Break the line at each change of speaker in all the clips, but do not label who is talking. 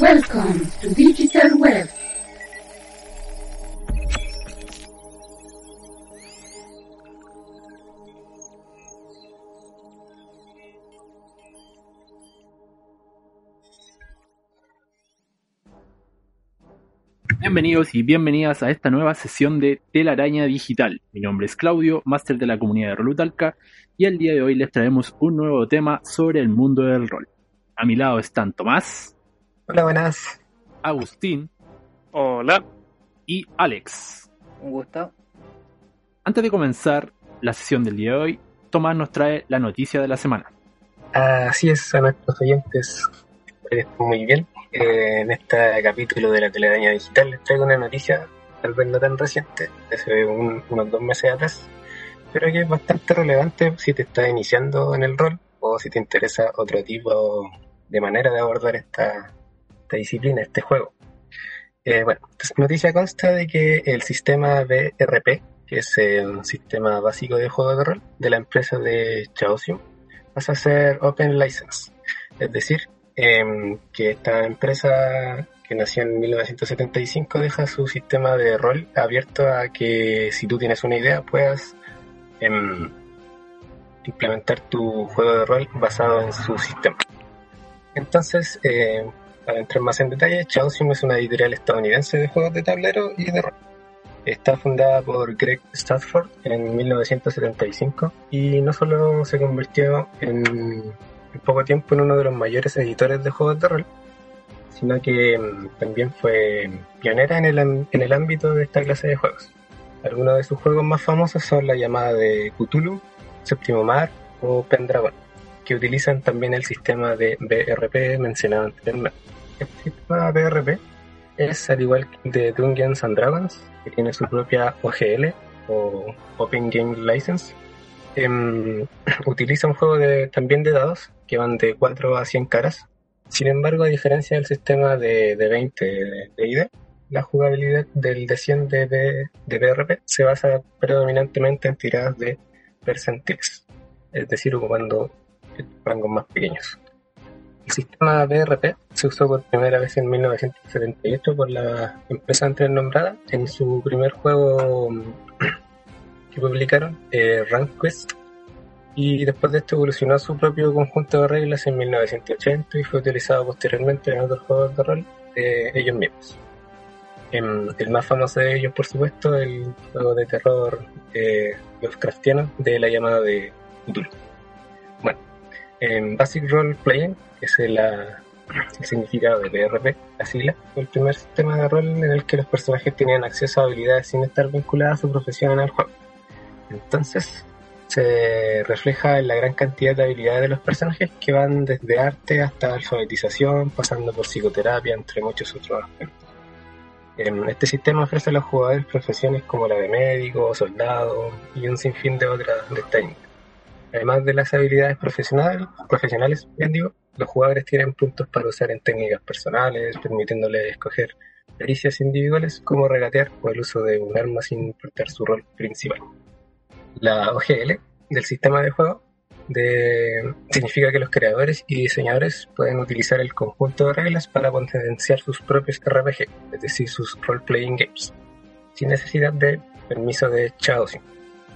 Welcome to Digital Web.
Bienvenidos y bienvenidas a esta nueva sesión de Telaraña Digital. Mi nombre es Claudio, máster de la comunidad de Rolutalca, y el día de hoy les traemos un nuevo tema sobre el mundo del rol. A mi lado están Tomás.
Hola, buenas.
Agustín.
Hola.
Y Alex.
Un gusto.
Antes de comenzar la sesión del día de hoy, Tomás nos trae la noticia de la semana.
Así es, a nuestros oyentes. Muy bien. Eh, en este capítulo de la telaraña digital les traigo una noticia, tal vez no tan reciente, hace unos dos meses atrás, pero que es bastante relevante si te estás iniciando en el rol o si te interesa otro tipo de manera de abordar esta, disciplina, este juego. Eh, bueno, esta noticia consta de que el sistema BRP, que es un sistema básico de juego de rol de la empresa de Chaosium, pasa a ser Open License. Es decir, eh, que esta empresa que nació en 1975 deja su sistema de rol abierto a que si tú tienes una idea puedas em, implementar tu juego de rol basado en su sistema. Entonces, eh, para entrar más en detalle, Chaosium es una editorial estadounidense de juegos de tablero y de rol. Está fundada por Greg Stafford en 1975 y no solo se convirtió en en poco tiempo en uno de los mayores editores de juegos de rol, sino que mm, también fue pionera en el, en el ámbito de esta clase de juegos. Algunos de sus juegos más famosos son la llamada de Cthulhu, Séptimo Mar o Pendragon, que utilizan también el sistema de BRP mencionado anteriormente. El sistema BRP es al igual que de Dungeons and Dragons, que tiene su propia OGL o Open Game License, eh, utiliza un juego de, también de dados que van de 4 a 100 caras. Sin embargo, a diferencia del sistema de, de 20 de, ID, la jugabilidad del de 100 de, de, se basa predominantemente en tiradas de percentiles, es decir, ocupando rangos más pequeños. El sistema BRP se usó por primera vez en 1978 por la empresa antes nombrada en su primer juego que publicaron, eh, Quest, y después de esto evolucionó su propio conjunto de reglas en 1980 y fue utilizado posteriormente en otros juegos de rol de ellos mismos. Em, el más famoso de ellos, por supuesto, el juego de terror eh, Lovecraftiano de la llamada de Cthulhu. Bueno, en Basic Role Playing, es el, el significado de BRP, la sigla, fue el primer sistema de rol en el que los personajes tenían acceso a habilidades sin estar vinculadas a su profesión en el juego. Entonces, se refleja en la gran cantidad de habilidades de los personajes que van desde arte hasta alfabetización, pasando por psicoterapia, entre muchos otros aspectos. Este sistema ofrece a los jugadores profesiones como la de médico, soldado y un sinfín de otras de técnicas. Además de las habilidades profesionales, profesionales bien digo, los jugadores tienen puntos para usar en técnicas personales, permitiéndoles escoger pericias individuales como regatear o el uso de un arma sin importar su rol principal la OGL del sistema de juego de, significa que los creadores y diseñadores pueden utilizar el conjunto de reglas para potenciar sus propios RPG, es decir, sus role-playing games, sin necesidad de permiso de Chaosium.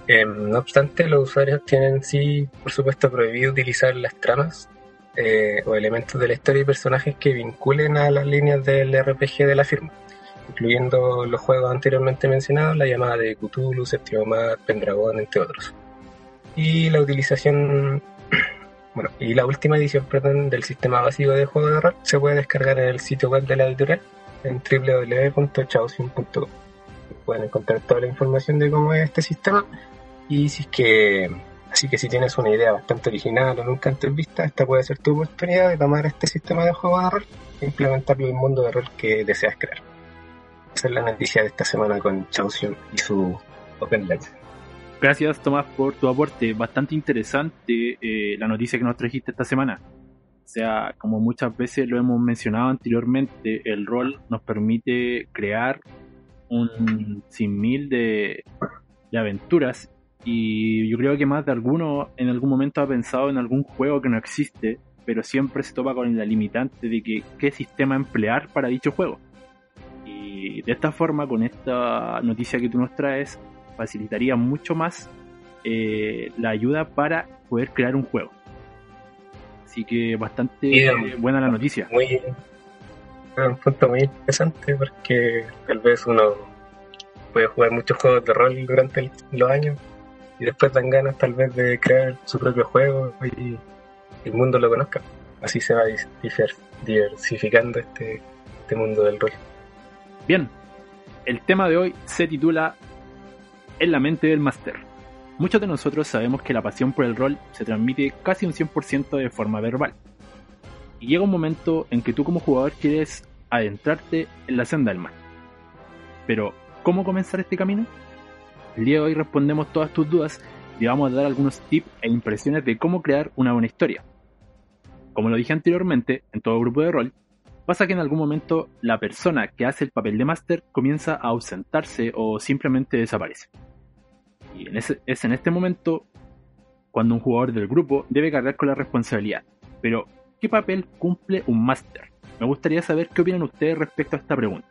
Em, no obstante, los usuarios tienen sí, por supuesto, prohibido utilizar las tramas eh, o elementos de la historia y personajes que vinculen a las líneas del RPG de la firma incluyendo los juegos anteriormente mencionados, la llamada de Cthulhu, Séptimo Mar, Pendragon, entre otros. Y la utilización, bueno, y la última edición, perdón, del sistema básico de juego de rol se puede descargar en el sitio web de la editorial en www.chaosium.com. Pueden encontrar toda la información de cómo es este sistema y si es que Así que si tienes una idea bastante original o nunca antes vista, esta puede ser tu oportunidad de tomar este sistema de juego de rol e implementarlo en el mundo de rol que deseas crear. Esa es la noticia de esta semana con Chausium y su Open Light.
Gracias Tomás por tu aporte, bastante interesante eh, la noticia que nos trajiste esta semana. O sea, como muchas veces lo hemos mencionado anteriormente, el rol nos permite crear un sinmil de, de aventuras y yo creo que más de alguno en algún momento ha pensado en algún juego que no existe, pero siempre se topa con la limitante de que qué sistema emplear para dicho juego. Y de esta forma, con esta noticia que tú nos traes, facilitaría mucho más eh, la ayuda para poder crear un juego. Así que bastante
Bien.
buena la noticia.
Muy, un punto muy interesante porque tal vez uno puede jugar muchos juegos de rol durante el- los años y después dan ganas tal vez de crear su propio juego y el mundo lo conozca. Así se va diversificando este, este mundo del rol.
Bien, el tema de hoy se titula En la mente del máster. Muchos de nosotros sabemos que la pasión por el rol se transmite casi un 100% de forma verbal. Y llega un momento en que tú como jugador quieres adentrarte en la senda del mal. Pero, ¿cómo comenzar este camino? El día de hoy respondemos todas tus dudas y vamos a dar algunos tips e impresiones de cómo crear una buena historia. Como lo dije anteriormente, en todo grupo de rol, pasa que en algún momento la persona que hace el papel de máster comienza a ausentarse o simplemente desaparece. Y es en este momento cuando un jugador del grupo debe cargar con la responsabilidad. Pero, ¿qué papel cumple un máster? Me gustaría saber qué opinan ustedes respecto a esta pregunta.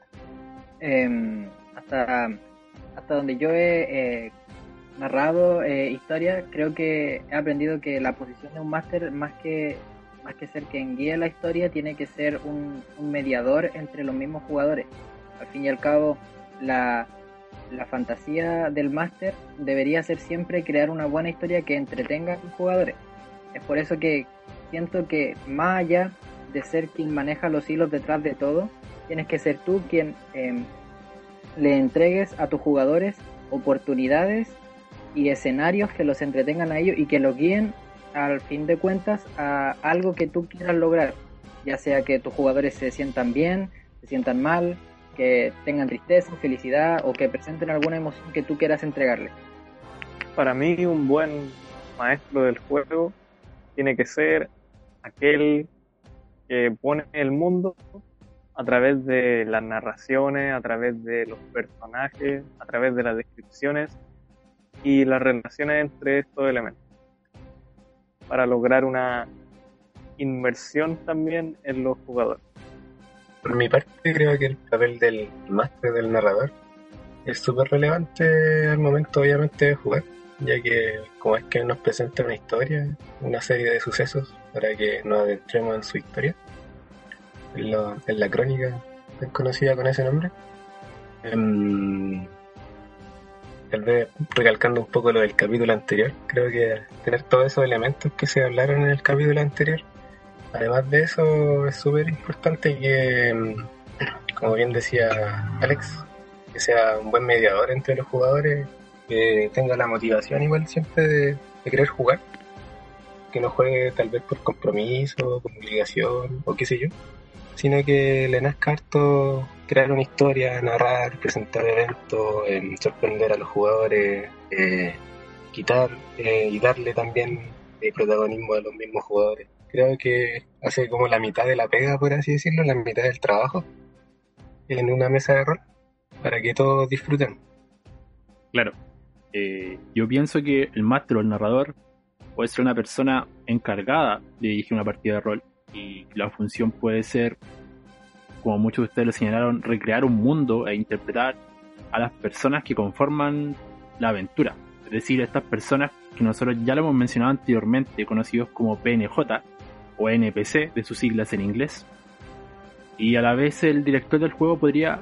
Em, hasta, hasta donde yo he eh, narrado eh, historias, creo que he aprendido que la posición de un máster, más que, más que ser quien guíe la historia, tiene que ser un, un mediador entre los mismos jugadores. Al fin y al cabo, la, la fantasía del máster debería ser siempre crear una buena historia que entretenga a los jugadores. Es por eso que siento que más allá de ser quien maneja los hilos detrás de todo, tienes que ser tú quien em, le entregues a tus jugadores oportunidades y escenarios que los entretengan a ellos y que los guíen al fin de cuentas a algo que tú quieras lograr, ya sea que tus jugadores se sientan bien, se sientan mal, que tengan tristeza, felicidad o que presenten alguna emoción que tú quieras entregarle.
Para mí un buen maestro del juego tiene que ser aquel que pone el mundo a través de las narraciones, a través de los personajes, a través de las descripciones y las relaciones entre estos elementos para lograr una inmersión también en los jugadores.
Por mi parte, creo que el papel del máster del narrador es súper relevante al momento, obviamente, de jugar, ya que como es que nos presenta una historia, una serie de sucesos para que nos adentremos en su historia, en, lo- en la crónica tan conocida con ese nombre. Em, tal vez recalcando un poco lo del capítulo anterior, creo que tener todos esos elementos que se hablaron en el capítulo anterior Además de eso, es súper importante que, mm, como bien decía Alex, que sea un buen mediador entre los jugadores, que tenga la motivación igual siempre de, de querer jugar, que no juegue tal vez por compromiso, por obligación o qué sé yo, sino que le nazca harto crear una historia, narrar, presentar eventos, em, sorprender a los jugadores, eh, quitar eh, y darle también eh, protagonismo a los mismos jugadores. Creo que hace como la mitad de la pega, por así decirlo, la mitad del trabajo en una mesa de rol para que todos disfruten.
Claro, yo pienso que el máster o el narrador puede ser una persona encargada de dirigir una partida de rol y la función puede ser, como muchos de ustedes lo señalaron, recrear un mundo e interpretar a las personas que conforman la aventura. Es decir, estas personas que nosotros ya lo hemos mencionado anteriormente, conocidos como PNJ o NPC, de sus siglas en inglés. Y a la vez el director del juego podría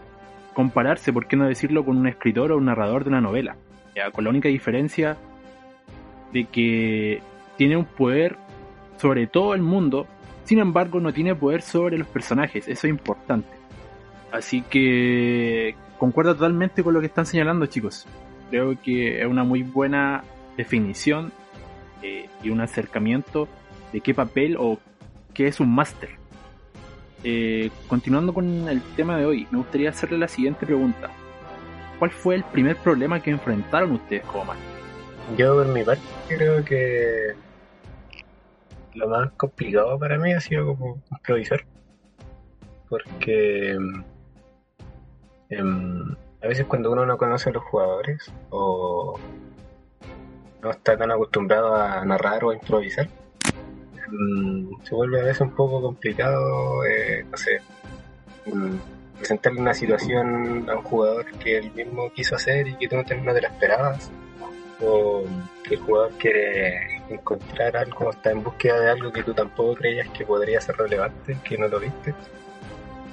compararse, por qué no decirlo, con un escritor o un narrador de una novela. Ya, con la única diferencia de que tiene un poder sobre todo el mundo, sin embargo no tiene poder sobre los personajes, eso es importante. Así que concuerdo totalmente con lo que están señalando chicos. Creo que es una muy buena definición eh, y un acercamiento de qué papel o qué es un máster. Eh, continuando con el tema de hoy, me gustaría hacerle la siguiente pregunta. ¿Cuál fue el primer problema que enfrentaron ustedes como máster?
Yo por mi parte creo que lo más complicado para mí ha sido como improvisar. Porque em, a veces cuando uno no conoce a los jugadores o no está tan acostumbrado a narrar o a improvisar, em, se vuelve a veces un poco complicado, eh, em, presentarle una situación a un jugador que él mismo quiso hacer y que tú no te, no te la esperabas o que el jugador quiere encontrar algo, está en búsqueda de algo que tú tampoco creías que podría ser relevante, que no lo viste.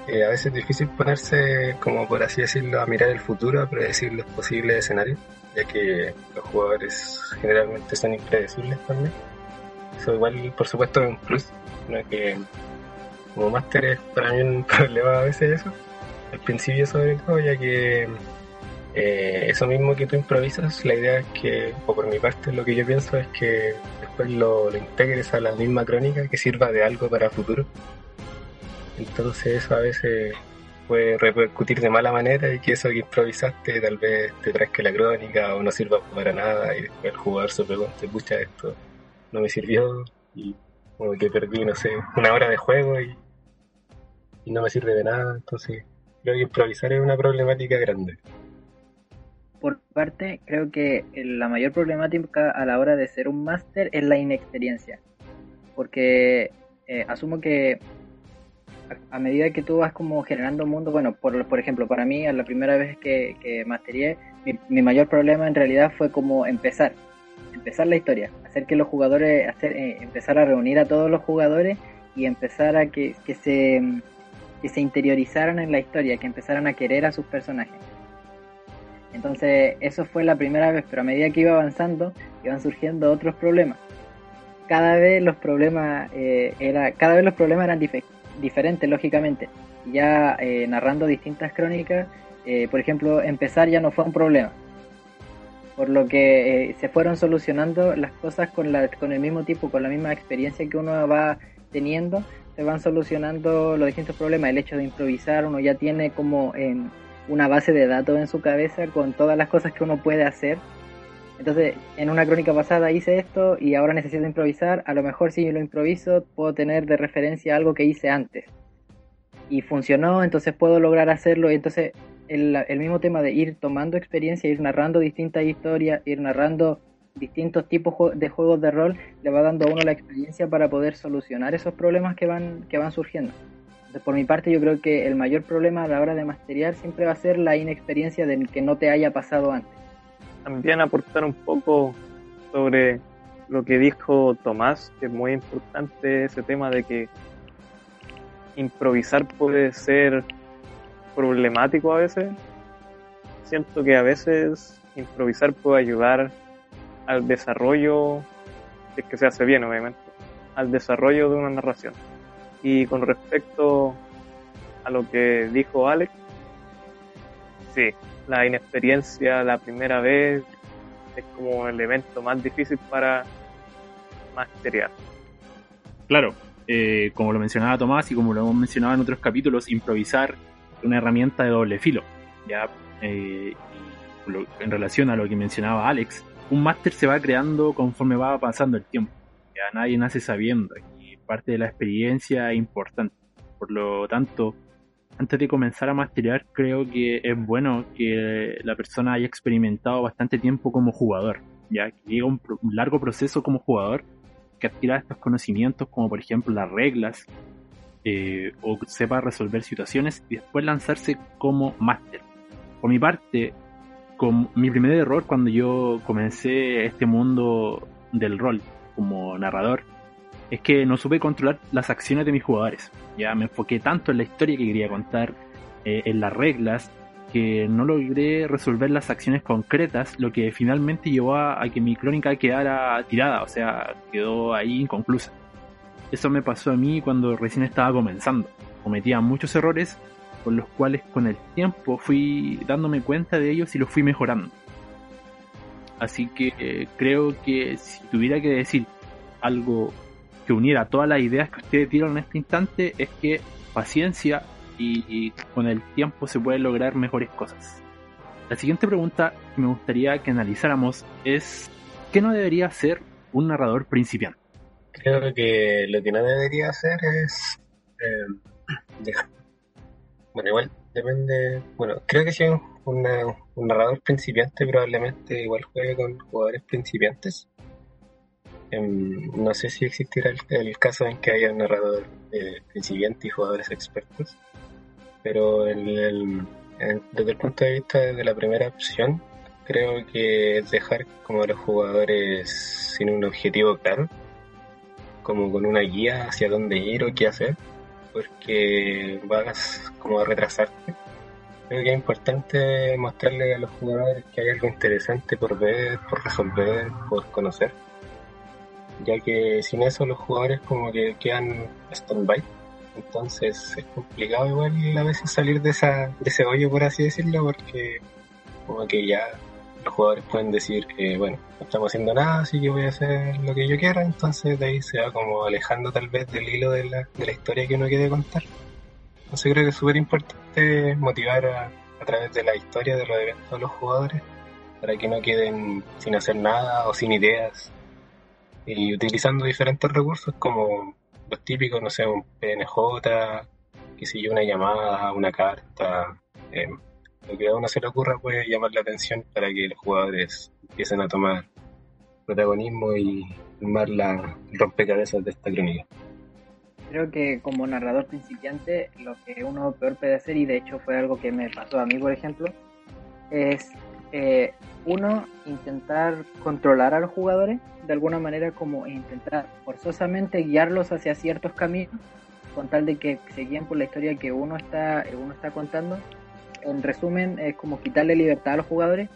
Eh, a veces es difícil ponerse, como por así decirlo, a mirar el futuro, a predecir los posibles escenarios, ya que los jugadores generalmente son impredecibles también. Eso igual, por supuesto, es un plus, ¿no? que como máster es para mí un problema a veces eso, al principio sobre todo, ya que eh, eso mismo que tú improvisas, la idea es que, o por mi parte, lo que yo pienso es que después lo, integres a la misma crónica que sirva de algo para el futuro. Entonces eso a veces puede repercutir de mala manera y que eso que improvisaste tal vez te que la crónica o no sirva para nada y después el jugador se pregunte, pucha, esto no me sirvió y como que perdí, no sé, una hora de juego y, y no me sirve de nada. Entonces creo que improvisar es una problemática grande
parte, creo que la mayor problemática a la hora de ser un máster es la inexperiencia. Porque eh, asumo que a, medida que tú vas como generando un mundo, bueno, por, por ejemplo, para mí, la primera vez que, que masteré, mi, mayor problema en realidad fue como empezar, empezar la historia, hacer que los jugadores, hacer, eh, empezar a reunir a todos los jugadores y empezar a que, que, se, que se interiorizaran en la historia, que empezaran a querer a sus personajes. Entonces, eso fue la primera vez, pero a medida que iba avanzando, iban surgiendo otros problemas. Cada vez los problemas eh, era, cada vez los problemas eran diferentes, lógicamente. Ya eh, narrando distintas crónicas, eh, por ejemplo, empezar ya no fue un problema. Por lo que se fueron solucionando las cosas con, la, con el mismo tipo, con la misma experiencia que uno va teniendo, se van solucionando los distintos problemas. El hecho de improvisar, uno ya tiene como en una base de datos en su cabeza con todas las cosas que uno puede hacer. Entonces, en una crónica pasada hice esto y ahora necesito improvisar. A lo mejor si yo lo improviso, puedo tener de referencia algo que hice antes. Y funcionó, entonces puedo lograr hacerlo. Y entonces, el, el mismo tema de ir tomando experiencia, ir narrando distintas historias, ir narrando distintos tipos de juegos de rol, le va dando a uno la experiencia para poder solucionar esos problemas que van, que van surgiendo por mi parte yo creo que el mayor problema a la hora de masteriar siempre va a ser la inexperiencia de que no te haya pasado antes.
También aportar un poco sobre lo que dijo Tomás, que es muy importante ese tema de que improvisar puede ser problemático a veces. Siento que a veces improvisar puede ayudar al desarrollo, si es que se hace bien obviamente, al desarrollo de una narración. Y con respecto a lo que dijo Alex, sí, la inexperiencia la primera vez es como el evento más difícil para masterear.
Claro, eh, como lo mencionaba Tomás y como lo hemos mencionado en otros capítulos, improvisar es una herramienta de doble filo. Ya eh, en relación a lo que mencionaba Alex, un máster se va creando conforme va pasando el tiempo. Ya nadie nace sabiendo parte de la experiencia importante. Por lo tanto, antes de comenzar a masterear, creo que es bueno que la persona haya experimentado bastante tiempo como jugador, ya que lleva un, largo proceso como jugador, que adquiera estos conocimientos, como por ejemplo las reglas, eh, o sepa resolver situaciones y después lanzarse como máster. Por mi parte, con mi primer error cuando yo comencé este mundo del rol como narrador es que no supe controlar las acciones de mis jugadores. Ya me enfoqué tanto en la historia que quería contar, eh, en las reglas, que no logré resolver las acciones concretas, lo que finalmente llevó a, que mi crónica quedara tirada, o sea, quedó ahí inconclusa. Eso me pasó a mí cuando recién estaba comenzando. Cometía muchos errores, con los cuales con el tiempo fui dándome cuenta de ellos y los fui mejorando. Así que eh, creo que si tuviera que decir algo que uniera todas las ideas que ustedes dieron en este instante, es que paciencia y, con el tiempo se pueden lograr mejores cosas. La siguiente pregunta que me gustaría que analizáramos es ¿qué no debería ser un narrador principiante?
Creo que lo que no debería hacer es eh, dejar. Bueno, igual depende. Bueno, creo que si un narrador principiante, probablemente igual juegue con jugadores principiantes. No sé si existirá el, caso en que haya un narrador eh, principiante y jugadores expertos, pero el- desde el punto de vista de la primera opción, creo que es dejar como a los jugadores sin un objetivo claro como con una guía hacia dónde ir o qué hacer, porque vas como a retrasarte. Creo que es importante mostrarle a los jugadores que hay algo interesante por ver, por resolver, por conocer, ya que sin eso los jugadores como que quedan stand-by. Entonces es complicado igual a veces salir de, esa, de ese hoyo, por así decirlo, porque como que ya los jugadores pueden decir, eh, bueno, no estamos haciendo nada, así que voy a hacer lo que yo quiera, entonces de ahí se va como alejando tal vez del hilo de la, de la historia que uno quiere contar. Entonces creo que es súper importante motivar a, a través de la historia de los eventos a los jugadores para que no queden sin hacer nada o sin ideas y utilizando diferentes recursos como los típicos, no sé, un PNJ, que si yo, una llamada, una carta, eh, lo que a uno se le ocurra puede llamar la atención para que los jugadores empiecen a tomar protagonismo y armar la rompecabezas de esta crónica.
Creo que como narrador principiante lo que uno peor puede hacer, y de hecho fue algo que me pasó a mí, por ejemplo, es eh, uno intentar controlar a los jugadores de alguna manera como intentar forzosamente guiarlos hacia ciertos caminos con tal de que se guíen por la historia que uno está, uno está contando. En resumen, es como quitarle libertad a los jugadores.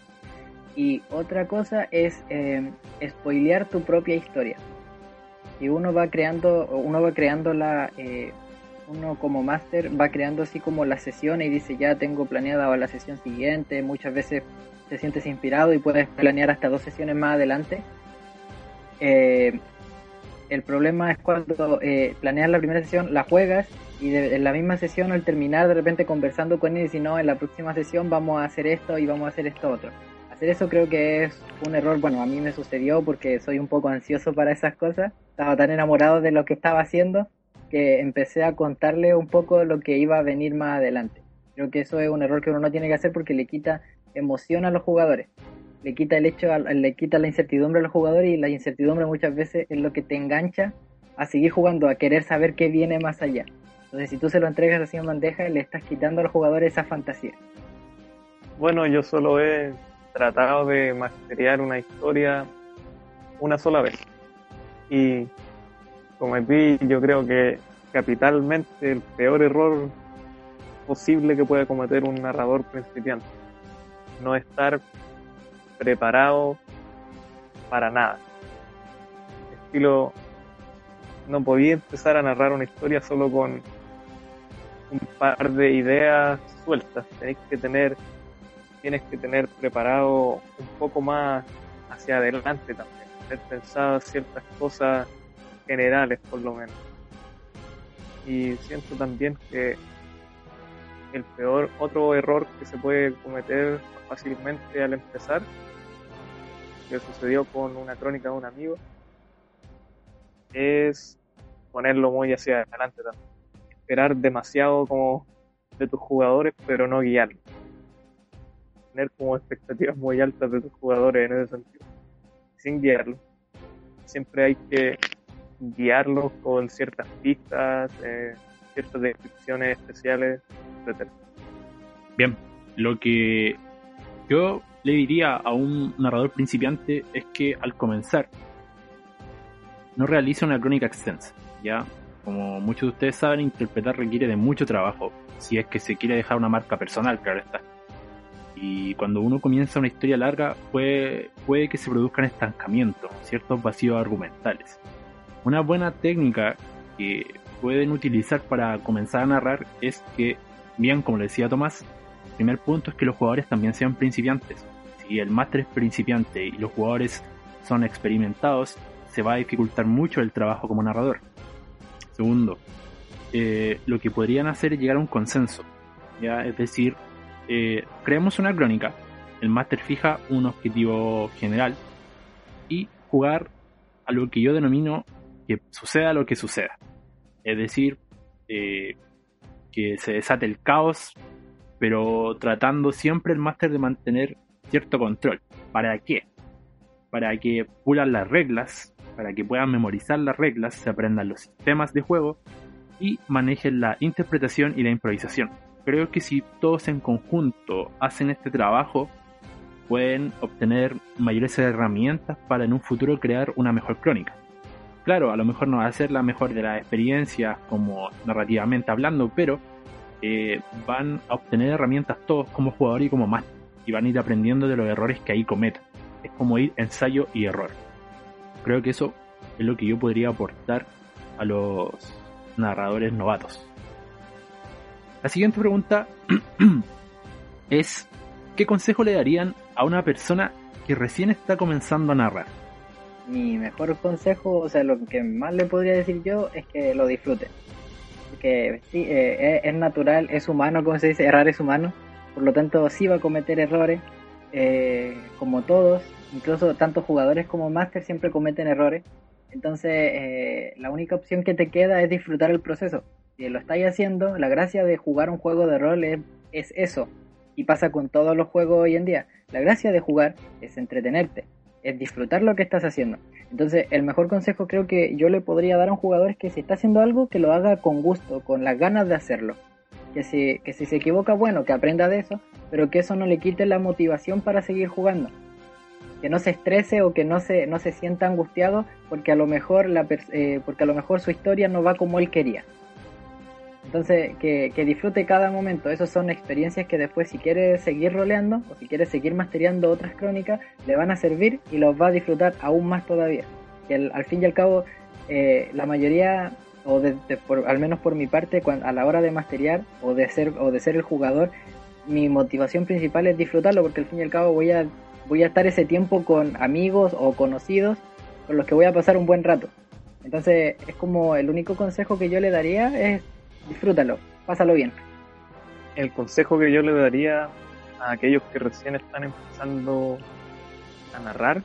Y otra cosa es eh, spoilear tu propia historia. Y uno va creando, uno va creando la, eh, uno como máster va creando así como la sesión y dice ya tengo planeada la sesión siguiente. Muchas veces te sientes inspirado y puedes planear hasta dos sesiones más adelante. Eh, el problema es cuando eh, planeas la primera sesión, la juegas y de, en la misma sesión al terminar de repente conversando con él y si no, en la próxima sesión vamos a hacer esto y vamos a hacer esto otro. Hacer eso creo que es un error, bueno, a mí me sucedió porque soy un poco ansioso para esas cosas, estaba tan enamorado de lo que estaba haciendo que empecé a contarle un poco lo que iba a venir más adelante. Creo que eso es un error que uno no tiene que hacer porque le quita emoción a los jugadores le quita el hecho, le quita la incertidumbre a los jugadores y la incertidumbre muchas veces es lo que te engancha a seguir jugando, a querer saber qué viene más allá. Entonces, si tú se lo entregas así en bandeja, le estás quitando a los jugadores esa fantasía.
Bueno, yo solo he tratado de masterear una historia una sola vez. Y cometí, yo creo que capitalmente, el peor error posible que puede cometer un narrador principiante. No estar preparado para nada. Estilo, no podía empezar a narrar una historia solo con un par de ideas sueltas. Tenéis que tener, tienes que tener preparado un poco más hacia adelante también. Tener pensado ciertas cosas generales por lo menos. Y siento también que el peor, otro error que se puede cometer fácilmente al empezar, que sucedió con una crónica de un amigo, es ponerlo muy hacia adelante también. Esperar demasiado como de tus jugadores, pero no guiarlos. Tener como expectativas muy altas de tus jugadores en ese sentido, sin guiarlos. Siempre hay que guiarlos con ciertas pistas, eh, ciertas descripciones especiales, etc.
Bien, lo que yo le diría a un narrador principiante es que al comenzar no realice una crónica extensa, ¿ya? Como muchos de ustedes saben, interpretar requiere de mucho trabajo, si es que se quiere dejar una marca personal, claro está. Y cuando uno comienza una historia larga, puede, puede que se produzcan estancamientos, ciertos vacíos argumentales. Una buena técnica que pueden utilizar para comenzar a narrar es que, bien como le decía Tomás, el primer punto es que los jugadores también sean principiantes. si el máster es principiante y los jugadores son experimentados, se va a dificultar mucho el trabajo como narrador. Segundo, eh, lo que podrían hacer es llegar a un consenso, ¿ya? es decir, eh, creemos una crónica, el máster fija un objetivo general y jugar a lo que yo denomino que suceda lo que suceda. Es decir, eh, que se desate el caos, pero tratando siempre el máster de mantener cierto control. ¿Para qué? Para que pulan las reglas, para que puedan memorizar las reglas, se aprendan los sistemas de juego y manejen la interpretación y la improvisación. Creo que si todos en conjunto hacen este trabajo, pueden obtener mayores herramientas para en un futuro crear una mejor crónica. Claro, a lo mejor no va a ser la mejor de las experiencias como narrativamente hablando, pero eh, van a obtener herramientas todos como jugador y como máster y van a ir aprendiendo de los errores que ahí cometan. Es como ir ensayo y error. Creo que eso es lo que yo podría aportar a los narradores novatos. La siguiente pregunta es, ¿qué consejo le darían a una persona que recién está comenzando a narrar?
Mi mejor consejo, o sea, lo que más le podría decir yo es que lo disfruten. Porque sí, eh, es, natural, es humano, como se dice, errar es humano. Por lo tanto, sí va a cometer errores, eh, como todos. Incluso tanto jugadores como máster siempre cometen errores. Entonces, eh, la única opción que te queda es disfrutar el proceso. Si lo estáis haciendo, la gracia de jugar un juego de rol es, es eso. Y pasa con todos los juegos hoy en día. La gracia de jugar es entretenerte, es disfrutar lo que estás haciendo. Entonces, el mejor consejo creo que yo le podría dar a un jugador es que si está haciendo algo, que lo haga con gusto, con las ganas de hacerlo. Que si, que si se equivoca, bueno, que aprenda de eso, pero que eso no le quite la motivación para seguir jugando. Que no se estrese o que no se, no se sienta angustiado porque a, lo mejor la, eh, porque a lo mejor su historia no va como él quería. Entonces, que, disfrute cada momento. Esas son experiencias que después, si quiere seguir roleando o si quiere seguir masteriando otras crónicas, le van a servir y los va a disfrutar aún más todavía. Y al, fin y al cabo, eh, la mayoría, o al menos por mi parte, a la hora de masteriar o de, ser, o de ser el jugador, mi motivación principal es disfrutarlo porque al fin y al cabo voy a, voy a estar ese tiempo con amigos o conocidos con los que voy a pasar un buen rato. Entonces, es como el único consejo que yo le daría es disfrútalo, pásalo bien.
El consejo que yo le daría a aquellos que recién están empezando a narrar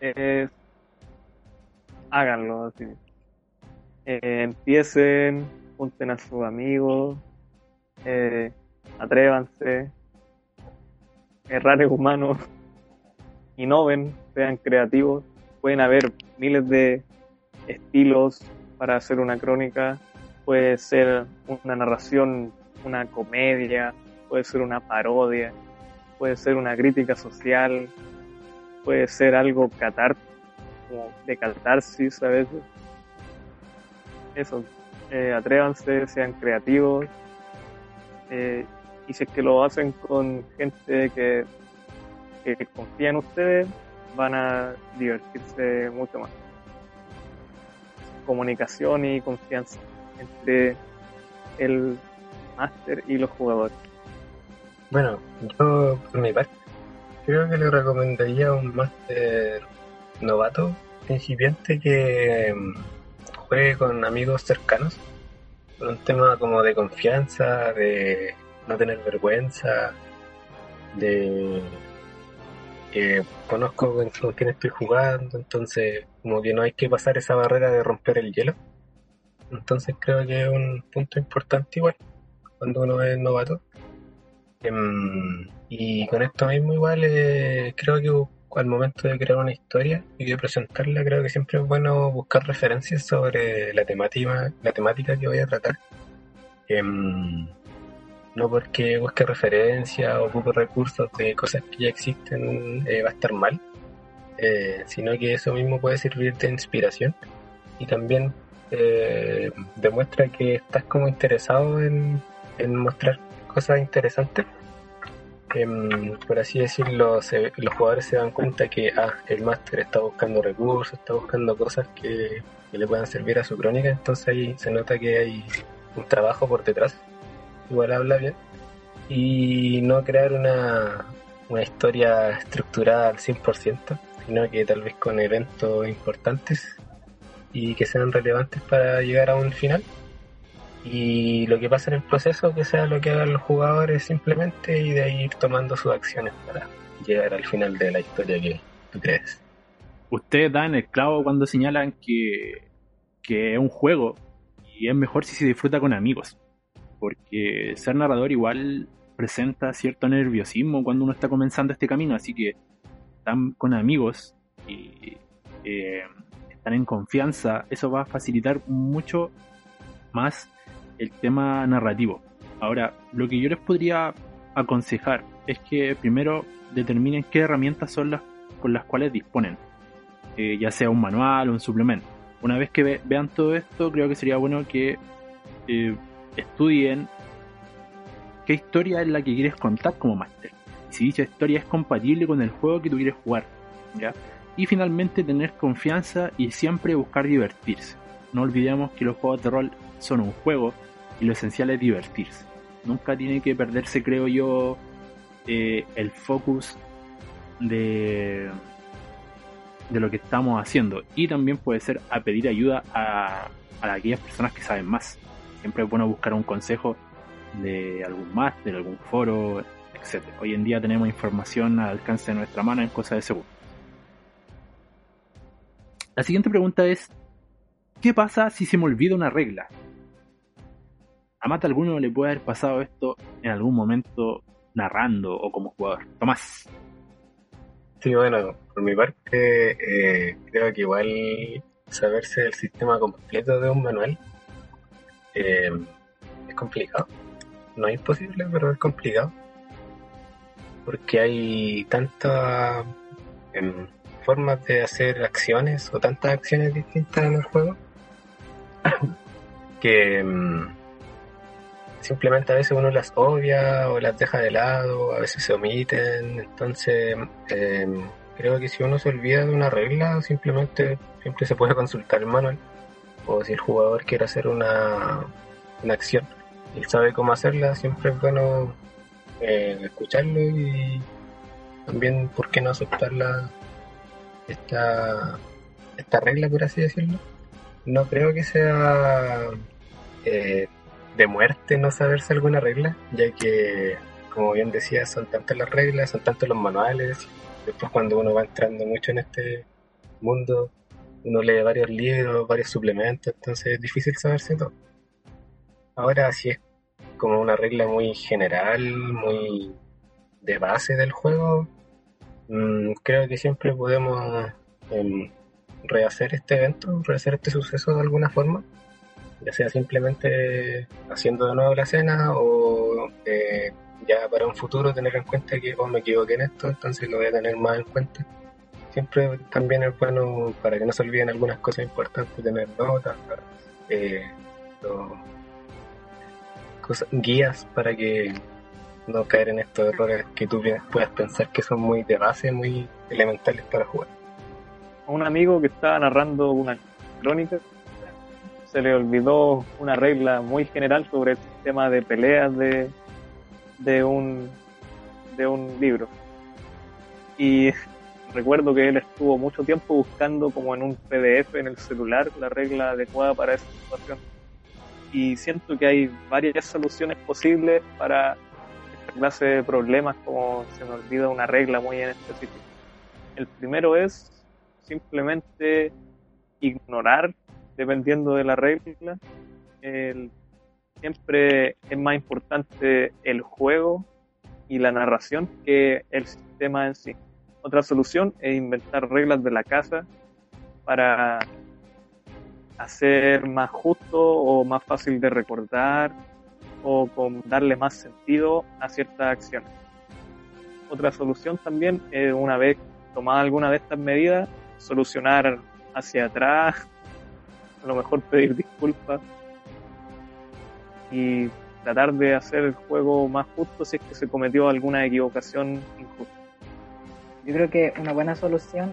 es háganlo así. Eh, empiecen, junten a sus amigos, eh, atrévanse, errar es humano, innoven, sean creativos. Pueden haber miles de estilos para hacer una crónica puede ser una narración, una comedia, puede ser una parodia, puede ser una crítica social, puede ser algo catar como de catarsis a veces. Eso, eh, atrévanse, sean creativos, eh, y si es que lo hacen con gente que, que confía en ustedes, van a divertirse mucho más. Comunicación y confianza entre el máster y los jugadores?
Bueno, yo por mi parte creo que le recomendaría un máster novato, principiante, que mm, juegue con amigos cercanos, un tema como de confianza, de no tener vergüenza, de que conozco con quién estoy jugando, entonces como que no hay que pasar esa barrera de romper el hielo entonces creo que es un punto importante igual cuando uno es novato. Em, y con esto mismo igual eh, creo que al momento de crear una historia y de presentarla creo que siempre es bueno buscar referencias sobre la temática, la temática que voy a tratar. Em, no porque busque referencias o busque recursos de cosas que ya existen eh, va a estar mal, eh, sino que eso mismo puede servir de inspiración y también eh, demuestra que estás como interesado en, mostrar cosas interesantes. Em, por así decirlo, los jugadores se dan cuenta que ah, el máster está buscando recursos, está buscando cosas que, le puedan servir a su crónica, entonces ahí se nota que hay un trabajo por detrás, igual habla bien, y no crear una, una historia estructurada al 100%, sino que tal vez con eventos importantes y que sean relevantes para llegar a un final. Y lo que pasa en el proceso, que sea lo que hagan los jugadores simplemente y de ahí ir tomando sus acciones para llegar al final de la historia que tú crees.
Ustedes dan el clavo cuando señalan que, que es un juego y es mejor si se disfruta con amigos. Porque ser narrador igual presenta cierto nerviosismo cuando uno está comenzando este camino, así que están con amigos y eh, están en confianza, eso va a facilitar mucho más el tema narrativo. Ahora, lo que yo les podría aconsejar es que primero determinen qué herramientas son las con las cuales disponen, eh, ya sea un manual o un suplemento. Una vez que vean todo esto, creo que sería bueno que eh, estudien qué historia es la que quieres contar como máster. Si dicha historia es compatible con el juego que tú quieres jugar. ¿ya? Y finalmente tener confianza y siempre buscar divertirse. No olvidemos que los juegos de rol son un juego y lo esencial es divertirse. Nunca tiene que perderse, creo yo, eh, el focus de, de lo que estamos haciendo. Y también puede ser a pedir ayuda a, a aquellas personas que saben más. Siempre es bueno buscar un consejo de algún máster, de algún foro, etc. Hoy en día tenemos información al alcance de nuestra mano en cosas de seguro. La siguiente pregunta es, ¿qué pasa si se me olvida una regla? A Mata alguno le puede haber pasado esto en algún momento narrando o como jugador. Tomás.
Sí, bueno, por mi parte, eh, creo que igual saberse el sistema completo de un manual eh, es complicado. No es imposible, pero es complicado. Porque hay tantas em, formas de hacer acciones o tantas acciones distintas en el juego que em, simplemente a veces uno las obvia o las deja de lado, a veces se omiten. Entonces, em, creo que si uno se olvida de una regla, simplemente siempre se puede consultar el manual. O si el jugador quiere hacer una, una acción y sabe cómo hacerla, siempre es bueno eh, escucharlo y también, ¿por qué no aceptarla? Esta, esta regla, por así decirlo. No creo que sea eh, de muerte no saberse alguna regla, ya que, como bien decía, son tantas las reglas, son tantos los manuales. Después, cuando uno va entrando mucho en este mundo, uno lee varios libros, varios suplementos, entonces es difícil saberse todo. Ahora, si es como una regla muy general, muy de base del juego, mm, creo que siempre podemos em, rehacer este evento, rehacer este suceso de alguna forma, ya sea simplemente haciendo de nuevo la escena o eh, ya para un futuro tener en cuenta que oh, me equivoqué en esto, entonces lo voy a tener más en cuenta. Siempre también es bueno para que no se olviden algunas cosas importantes, tener notas, eh, guías para que no caer en estos errores que tú puedas pensar que son muy de muy elementales para jugar.
A un amigo que estaba narrando una crónica se le olvidó una regla muy general sobre el sistema de peleas de, de un de un libro. Y recuerdo que él estuvo mucho tiempo buscando como en un PDF en el celular la regla adecuada para esa situación y siento que hay varias soluciones posibles para clase de problemas como se me olvida una regla muy en específico. El primero es simplemente ignorar, dependiendo de la regla, siempre es más importante el juego y la narración que el sistema en sí. Otra solución es inventar reglas de la casa para hacer más justo o más fácil de recordar o con darle más sentido a ciertas acciones. Otra solución también es una vez tomada alguna de estas medidas, solucionar hacia atrás, a lo mejor pedir disculpas y tratar de hacer el juego más justo si es que se cometió alguna equivocación injusta.
Yo creo que una buena solución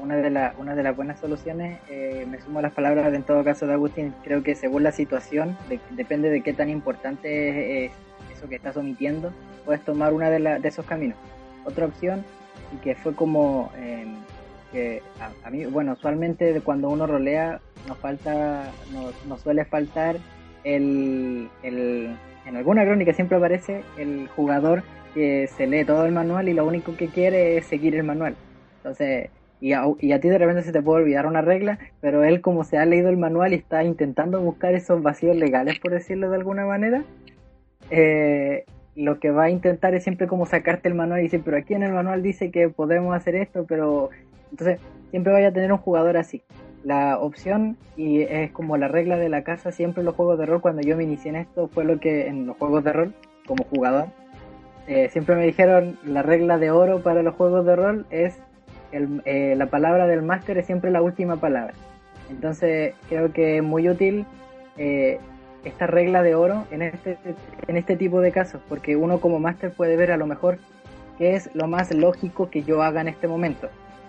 una de, la, las buenas soluciones, eh, me sumo a las palabras en todo caso de Agustín, creo que según la situación, depende de qué tan importante es, eso que estás omitiendo, puedes tomar una de, de esos caminos. otra opción y que fue como eh, bueno, usualmente cuando uno rolea nos falta, nos, nos suele faltar el, el, en alguna crónica siempre aparece el jugador que se lee todo el manual y lo único que quiere es seguir el manual. Entonces, y a, ti de repente se te puede olvidar una regla, pero él como se ha leído el manual y está intentando buscar esos vacíos legales, por decirlo de alguna manera, eh, lo que va a intentar es siempre como sacarte el manual y decir, pero aquí en el manual dice que podemos hacer esto, pero entonces siempre vaya a tener un jugador así. La opción, y es como la regla de la casa, siempre los juegos de rol, cuando yo me inicié en esto, fue lo que en los juegos de rol, como jugador, eh, siempre me dijeron la regla de oro para los juegos de rol es el, eh, la palabra del máster es siempre la última palabra. Entonces creo que es muy útil eh, esta regla de oro en este, en este tipo de casos, porque uno como máster puede ver a lo mejor qué es lo más lógico que yo haga en este momento.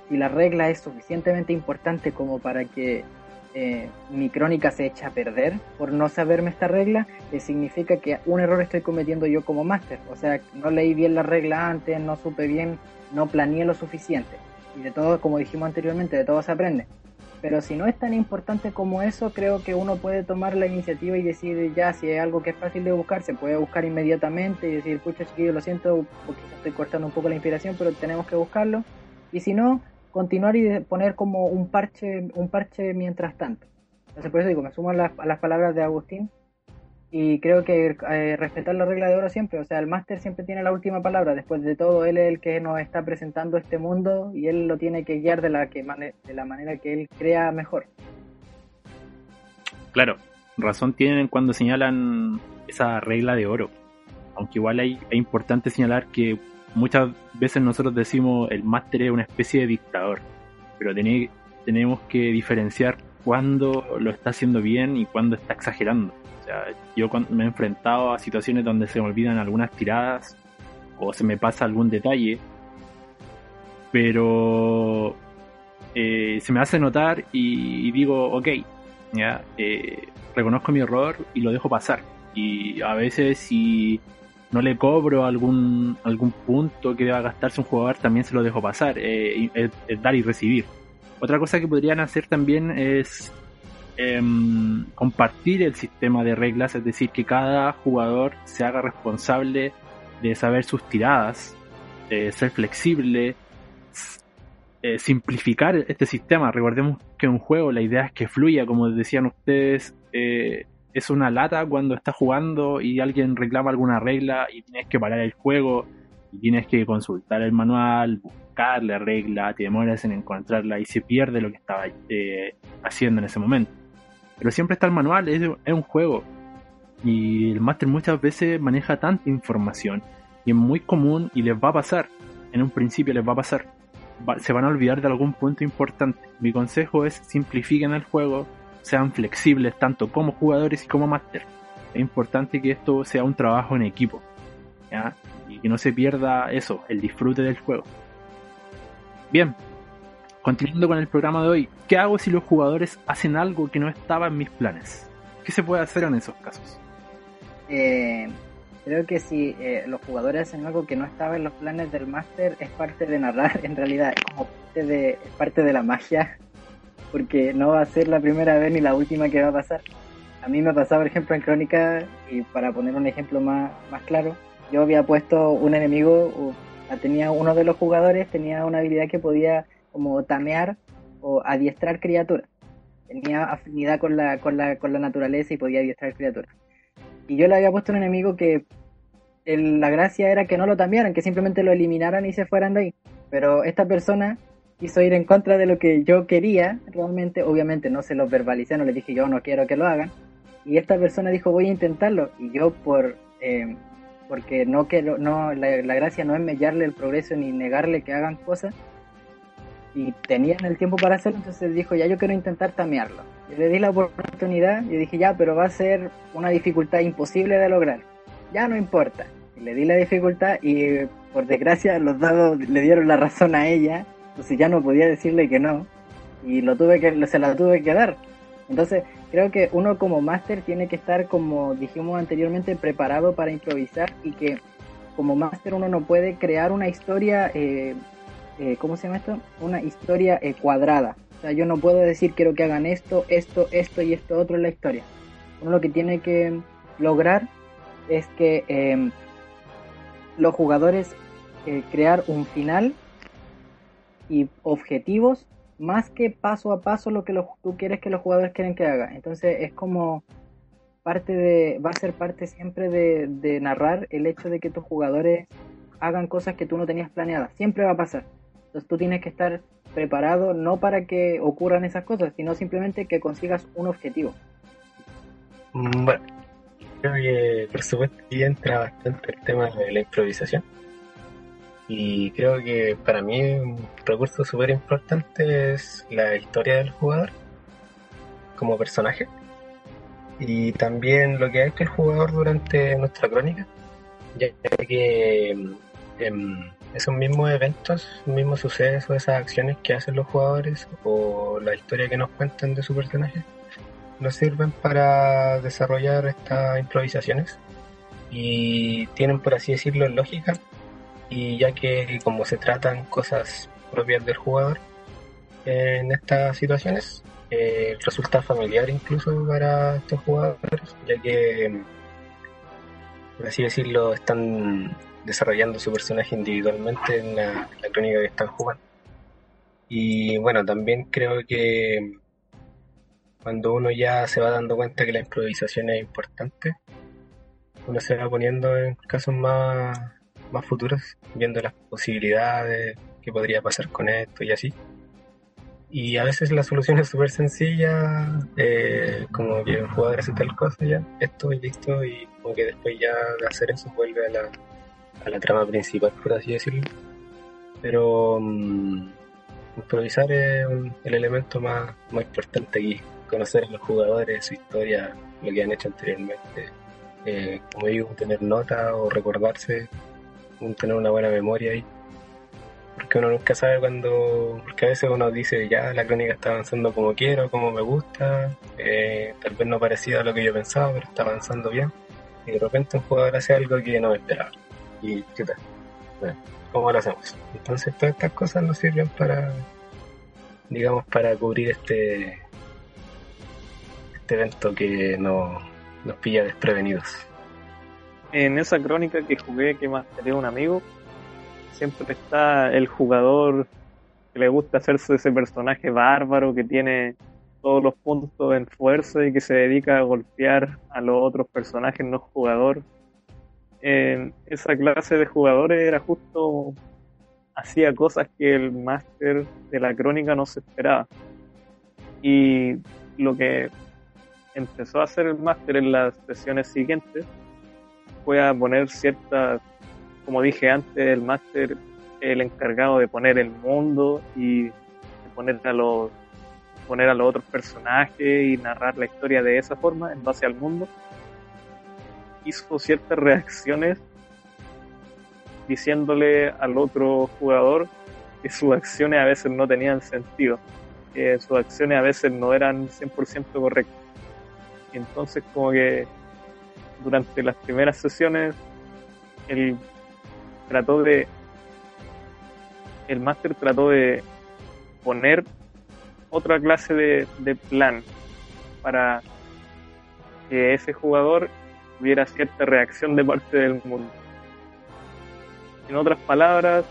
Si la regla es suficientemente importante como para que eh, mi crónica se echa a perder por no saberme esta regla, eh, significa que un error estoy cometiendo yo como máster. O sea, no leí bien la regla antes, no supe bien, no planeé lo suficiente. Y de todo, como dijimos anteriormente, de todo se aprende. Pero si no es tan importante como eso, creo que uno puede tomar la iniciativa y decir, ya, si hay algo que es fácil de buscar, se puede buscar inmediatamente y decir, pucha chiquillo, lo siento, porque estoy cortando un poco la inspiración, pero tenemos que buscarlo. Y si no, continuar y poner como un parche, un parche mientras tanto. Entonces por eso digo, me sumo a las, a las palabras de Agustín y creo que eh, respetar la regla de oro siempre, o sea, el máster siempre tiene la última palabra, después de todo él es el que nos está presentando este mundo y él lo tiene que guiar de la, que, de la manera que él crea mejor.
Claro, razón tienen cuando señalan esa regla de oro, aunque igual hay, es importante señalar que muchas veces nosotros decimos el máster es una especie de dictador, pero tenemos que diferenciar cuándo lo está haciendo bien y cuándo está exagerando. Sea, yo me he enfrentado a situaciones donde se me olvidan algunas tiradas o se me pasa algún detalle, pero eh, se me hace notar y, digo, ok, eh, reconozco mi error y lo dejo pasar. Y a veces si no le cobro algún algún punto que deba gastarse un jugador, también se lo dejo pasar. eh, es dar y recibir. Otra cosa que podrían hacer también es em, compartir el sistema de reglas, es decir, que cada jugador se haga responsable de saber sus tiradas, ser flexible, eh, simplificar este sistema. Recordemos que un juego la idea es que fluya, como decían ustedes, eh, es una lata cuando estás jugando y alguien reclama alguna regla y tienes que parar el juego y tienes que consultar el manual, buscar la regla, te demoras en encontrarla y se pierde lo que estaba eh, haciendo en ese momento. Pero siempre está el manual, es, un juego. Y el máster muchas veces maneja tanta información y es muy común y les va a pasar. En un principio les va a pasar. Se van a olvidar de algún punto importante. Mi consejo es simplifiquen el juego, sean flexibles tanto como jugadores y como máster. Es importante que esto sea un trabajo en equipo. Y que no se pierda eso, el disfrute del juego. Bien, continuando con el programa de hoy, ¿qué hago si los jugadores hacen algo que no estaba en mis planes? ¿Qué se puede hacer en esos casos?
Eh, creo que si eh, los jugadores hacen algo que no estaba en los planes del máster, es parte de narrar, en realidad es como parte de, parte de la magia, porque no va a ser la primera vez ni la última que va a pasar. A mí me ha pasado, por ejemplo, en Crónica, y para poner un ejemplo más, más claro, yo había puesto un enemigo, tenía uno de los jugadores, tenía una habilidad que podía como tamear o adiestrar criaturas. Tenía afinidad con la, con la, con la naturaleza y podía adiestrar criaturas. Y yo le había puesto un enemigo que el- la gracia era que no lo tamearan, que simplemente lo eliminaran y se fueran de ahí. Pero esta persona quiso ir en contra de lo que yo quería, realmente, obviamente no se lo verbalicé, no le dije yo no quiero que lo hagan. Y esta persona dijo voy a intentarlo. Y yo por eh, porque no quiero, no, la, la gracia no es mellarle el progreso ni negarle que hagan cosas. Y tenían el tiempo para hacerlo, entonces dijo ya yo quiero intentar tamearlo. Le di la oportunidad y dije ya, pero va a ser una dificultad imposible de lograr. Ya no importa. Y le di la dificultad y por desgracia los dados le dieron la razón a ella, entonces ya no podía decirle que no. Y lo tuve que, se la tuve que dar. Entonces, creo que uno como máster tiene que estar, como dijimos anteriormente, preparado para improvisar y que como máster uno no puede crear una historia, eh, eh, ¿cómo se llama esto? Una historia eh, cuadrada. O sea, yo no puedo decir quiero que hagan esto, esto, esto y esto otro en la historia. Uno lo que tiene que lograr es que em, los jugadores eh, crear un final y objetivos más que paso a paso lo que tú quieres que los jugadores quieren que haga. Entonces es como parte de, va a ser parte siempre de, de narrar el hecho de que tus jugadores hagan cosas que tú no tenías planeadas. Siempre va a pasar. Entonces tú tienes que estar preparado no para que ocurran esas cosas, sino simplemente que consigas un objetivo.
Mm, Bueno, creo que por supuesto ahí entra bastante el tema de la improvisación. Y creo que para mí un recurso súper importante es la historia del jugador como personaje. Y también lo que ha hecho el jugador durante nuestra crónica, ya que em, esos mismos eventos, mismos sucesos, esas acciones que hacen los jugadores o la historia que nos cuentan de su personaje, nos sirven para desarrollar estas improvisaciones y tienen, por así decirlo, lógica. Y ya que como se tratan cosas propias del jugador en estas situaciones, eh, resulta familiar incluso para estos jugadores, ya que, por así decirlo, están desarrollando su personaje individualmente en la, la crónica que están jugando. Y bueno, también creo que cuando uno ya se va dando cuenta que la improvisación es importante, uno se va poniendo en casos más, más futuros, viendo las posibilidades, qué podría pasar con esto y así. Y a veces la solución es súper sencilla, eh, como que un jugador hace tal cosa ya, esto y listo, y como que después ya de hacer eso vuelve a la, a la trama principal, por así decirlo. Pero mm, improvisar es un- el elemento más, más importante aquí, conocer a los jugadores, su historia, lo que han hecho anteriormente. Eh, como digo, tener nota o recordarse, tener una buena memoria ahí. Porque uno nunca sabe cuando, porque a veces uno dice, ya la crónica está avanzando como quiero, como me gusta, eh, tal vez no parecía a lo que yo pensaba, pero está avanzando bien. Y de repente un jugador hace algo que no me esperaba. Y chuta, ¿cómo lo hacemos? Entonces todas estas cosas nos sirven para, digamos, para cubrir este, este evento que no, nos pilla desprevenidos.
En esa crónica que jugué, que más tenía un amigo, siempre está el jugador que le gusta hacerse ese personaje bárbaro que tiene todos los puntos en fuerza y que se dedica a golpear a los otros personajes no jugador. En esa clase de jugadores era justo hacía cosas que el máster de la crónica no se esperaba. Y lo que empezó a hacer el máster en las sesiones siguientes fue a poner ciertas, como dije antes, el máster el encargado de poner el mundo y de poner a los poner a los otros personajes y narrar la historia de esa forma en base al mundo hizo ciertas reacciones diciéndole al otro jugador que sus acciones a veces no tenían sentido, que sus acciones a veces no eran 100% correctas. Entonces como que durante las primeras sesiones él trató de el máster trató de poner otra clase de plan para que ese jugador tuviera cierta reacción de parte del mundo. En otras palabras,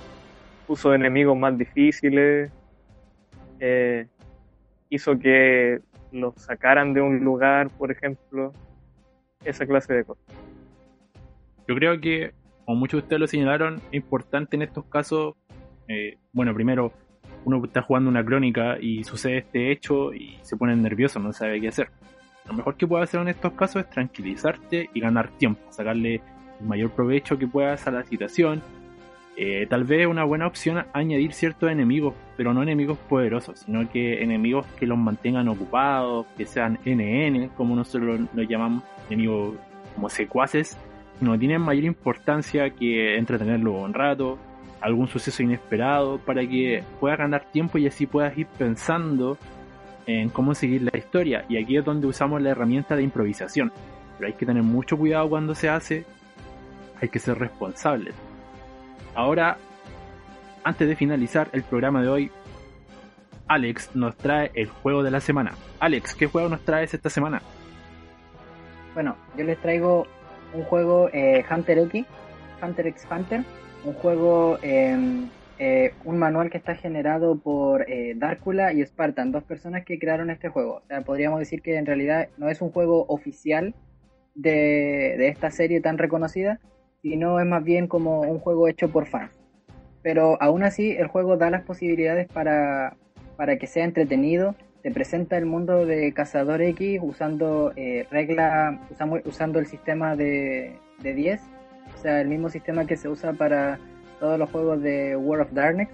puso enemigos más difíciles, eh, hizo que los sacaran de un lugar, por ejemplo, esa clase de cosas.
Yo creo que, como muchos de ustedes lo señalaron, es importante en estos casos, eh, bueno, primero, uno está jugando una crónica y sucede este hecho y se pone nervioso, no sabe qué hacer. Lo mejor que puedes hacer en estos casos es tranquilizarte y ganar tiempo, sacarle el mayor provecho que puedas a la situación. Eh, tal vez una buena opción añadir ciertos enemigos, pero no enemigos poderosos, sino que enemigos que los mantengan ocupados, que sean NN, como nosotros lo, lo llamamos, enemigos como secuaces, no tienen mayor importancia que entretenerlo un rato, algún suceso inesperado, para que puedas ganar tiempo y así puedas ir pensando en cómo seguir la historia. Y aquí es donde usamos la herramienta de improvisación. Pero hay que tener mucho cuidado cuando se hace. hay que ser responsables. Ahora, antes de finalizar el programa de hoy, Alex nos trae el juego de la semana. Alex, ¿qué juego nos traes esta semana?
Bueno, yo les traigo un juego eh, Hunter X, Hunter x Hunter, un juego, em, eh, un manual que está generado por eh, Darkula y Spartan, dos personas que crearon este juego. O sea, podríamos decir que en realidad no es un juego oficial de, de esta serie tan reconocida, sino es más bien como un juego hecho por fans. Pero aún así el juego da las posibilidades para, para que sea entretenido. Te presenta el mundo de Cazador X usando eh, regla, usamos, usando el sistema de, de 10, o sea, el mismo sistema que se usa para todos los juegos de World of Darkness,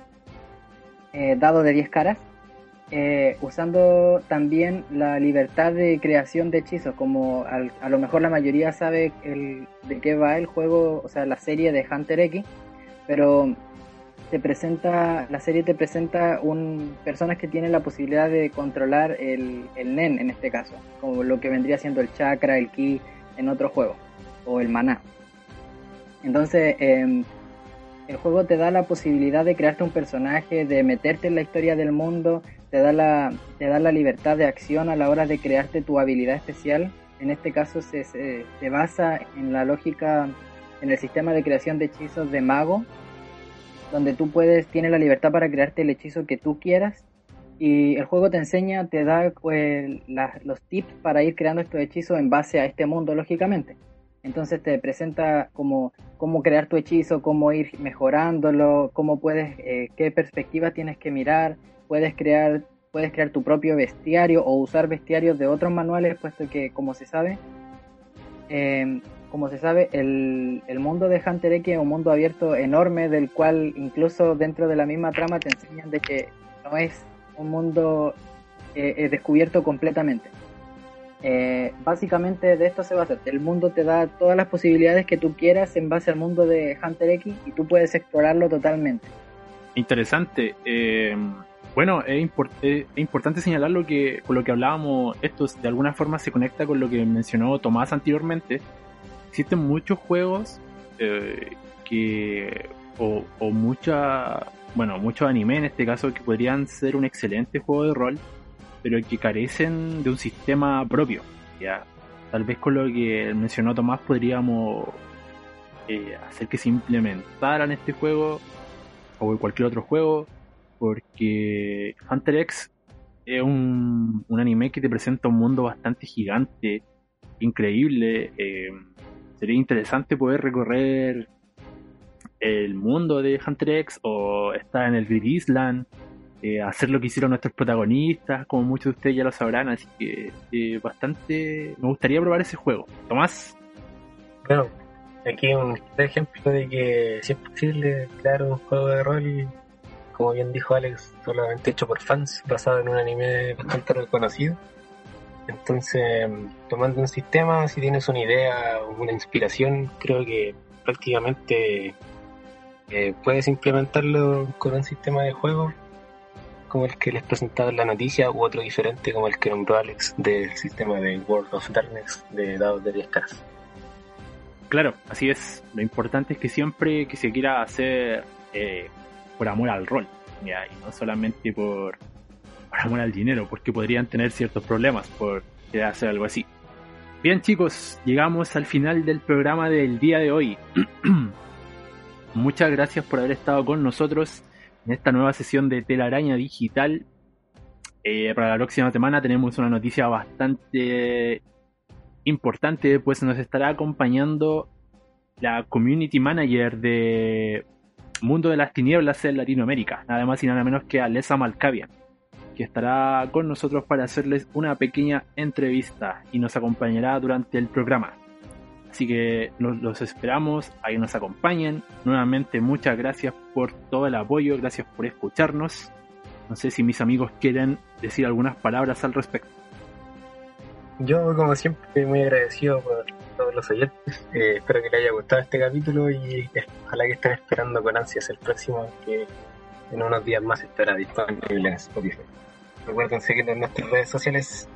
eh, dado de 10 caras. Eh, usando también la libertad de creación de hechizos, como al- a lo mejor la mayoría sabe el, de qué va el juego, o sea, la serie de Hunter X, pero te presenta, la serie te presenta un, personas que tienen la posibilidad de controlar el, el Nen en este caso, como lo que vendría siendo el chakra, el ki en otro juego, o el maná. Entonces, em, el juego te da la posibilidad de crearte un personaje, de meterte en la historia del mundo, te da la, te da la libertad de acción a la hora de crearte tu habilidad especial. En este caso se, se, se basa en la lógica, en el sistema de creación de hechizos de mago, donde tú puedes, tienes la libertad para crearte el hechizo que tú quieras. Y el juego te enseña, te da pues, los tips para ir creando estos hechizos en base a este mundo, lógicamente. Entonces te presenta como cómo crear tu hechizo, cómo ir mejorándolo, cómo puedes, eh, qué perspectiva tienes que mirar, puedes crear, puedes crear tu propio bestiario o usar bestiarios de otros manuales, puesto que como se sabe, eh, como se sabe, el, el mundo de Hunter X es un mundo abierto enorme, del cual incluso dentro de la misma trama te enseñan de que no es un mundo eh, eh, descubierto completamente. Eh, básicamente de esto se basa. El mundo te da todas las posibilidades que tú quieras en base al mundo de Hunter X y tú puedes explorarlo totalmente.
Interesante. eh, bueno, es, es importante señalar lo que, con lo que hablábamos, esto de alguna forma se conecta con lo que mencionó Tomás anteriormente. Existen muchos juegos eh, que, o, o mucha, bueno, muchos anime en este caso que podrían ser un excelente juego de rol, pero que carecen de un sistema propio. ¿ya? Tal vez con lo que mencionó Tomás podríamos eh, hacer que se implementaran este juego o cualquier otro juego, porque Hunter X es un, un anime que te presenta un mundo bastante gigante, increíble. eh, sería interesante poder recorrer el mundo de Hunter X o estar en el Grid Island, eh, hacer lo que hicieron nuestros protagonistas, como muchos de ustedes ya lo sabrán, así que eh, bastante me gustaría probar ese juego. Tomás,
Bueno, aquí un ejemplo de que si es posible crear un juego de rol, como bien dijo Alex, solamente hecho por fans, basado en un anime bastante reconocido. Entonces, tomando un sistema, si tienes una idea o una inspiración, creo que prácticamente eh, puedes implementarlo con un sistema de juego como el que les presentaba en la noticia u otro diferente como el que nombró Alex del sistema de World of Darkness de dados de 10 caras.
Claro, así es. Lo importante es que siempre que se quiera hacer eh, por amor al rol, ¿ya? y no solamente por, por amor al dinero, porque podrían tener ciertos problemas por hacer algo así. Bien chicos, llegamos al final del programa del día de hoy. Muchas gracias por haber estado con nosotros en esta nueva sesión de Telaraña Digital. Eh, para la próxima semana tenemos una noticia bastante importante, pues nos estará acompañando la community manager de Mundo de las Tinieblas en Latinoamérica, nada más y nada menos que Alessa Malkavian, que estará con nosotros para hacerles una pequeña entrevista y nos acompañará durante el programa. Así que los, los esperamos, ahí nos acompañen. Nuevamente muchas gracias por todo el apoyo, gracias por escucharnos. No sé si mis amigos quieren decir algunas palabras al respecto.
Yo, como siempre, muy agradecido por todos los oyentes. Eh, espero que les haya gustado este capítulo y eh, ojalá que estén esperando con ansias el próximo, que en unos días más estará disponible en Spotify. Recuerden seguirnos en nuestras redes sociales.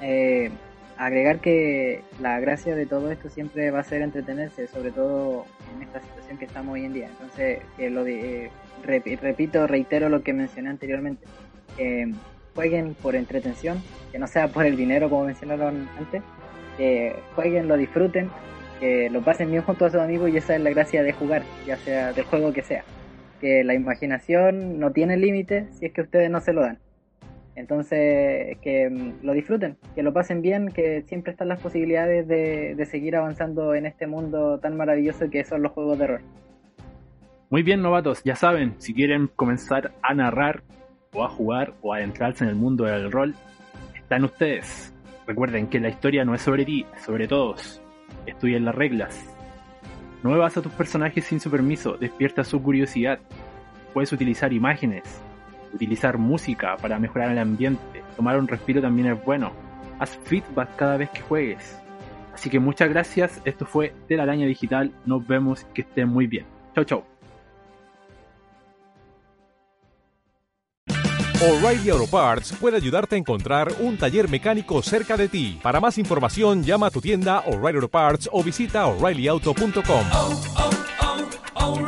Eh, agregar que la gracia de todo esto siempre va a ser entretenerse, sobre todo en esta situación que estamos hoy en día. Entonces, que lo de, eh, repito, reitero lo que mencioné anteriormente. jueguen por entretención, que no sea por el dinero como mencionaron antes, que jueguen, lo disfruten, que lo pasen bien junto a sus amigos y esa es la gracia de jugar, ya sea del juego que sea. Que la imaginación no tiene límite si es que ustedes no se lo dan. Entonces, que mm, lo disfruten, que lo pasen bien, que siempre están las posibilidades de, seguir avanzando en este mundo tan maravilloso que son los juegos de rol.
Muy bien, novatos, ya saben, si quieren comenzar a narrar o a jugar o a adentrarse en el mundo del rol, están ustedes. Recuerden que la historia no es sobre ti, es sobre todos. Estudien las reglas. No muevas a tus personajes sin su permiso, despierta su curiosidad. Puedes utilizar imágenes, utilizar música para mejorar el ambiente, tomar un respiro también es bueno. Haz feedback cada vez que juegues. Así que muchas gracias, esto fue Telaraña Digital, nos vemos, que estén muy bien. Chau chau.
O'Reilly Auto Parts puede ayudarte a encontrar un taller mecánico cerca de ti. Para más información, llama a tu tienda O'Reilly Auto Parts o visita oreillyauto.com. Oh, oh, oh,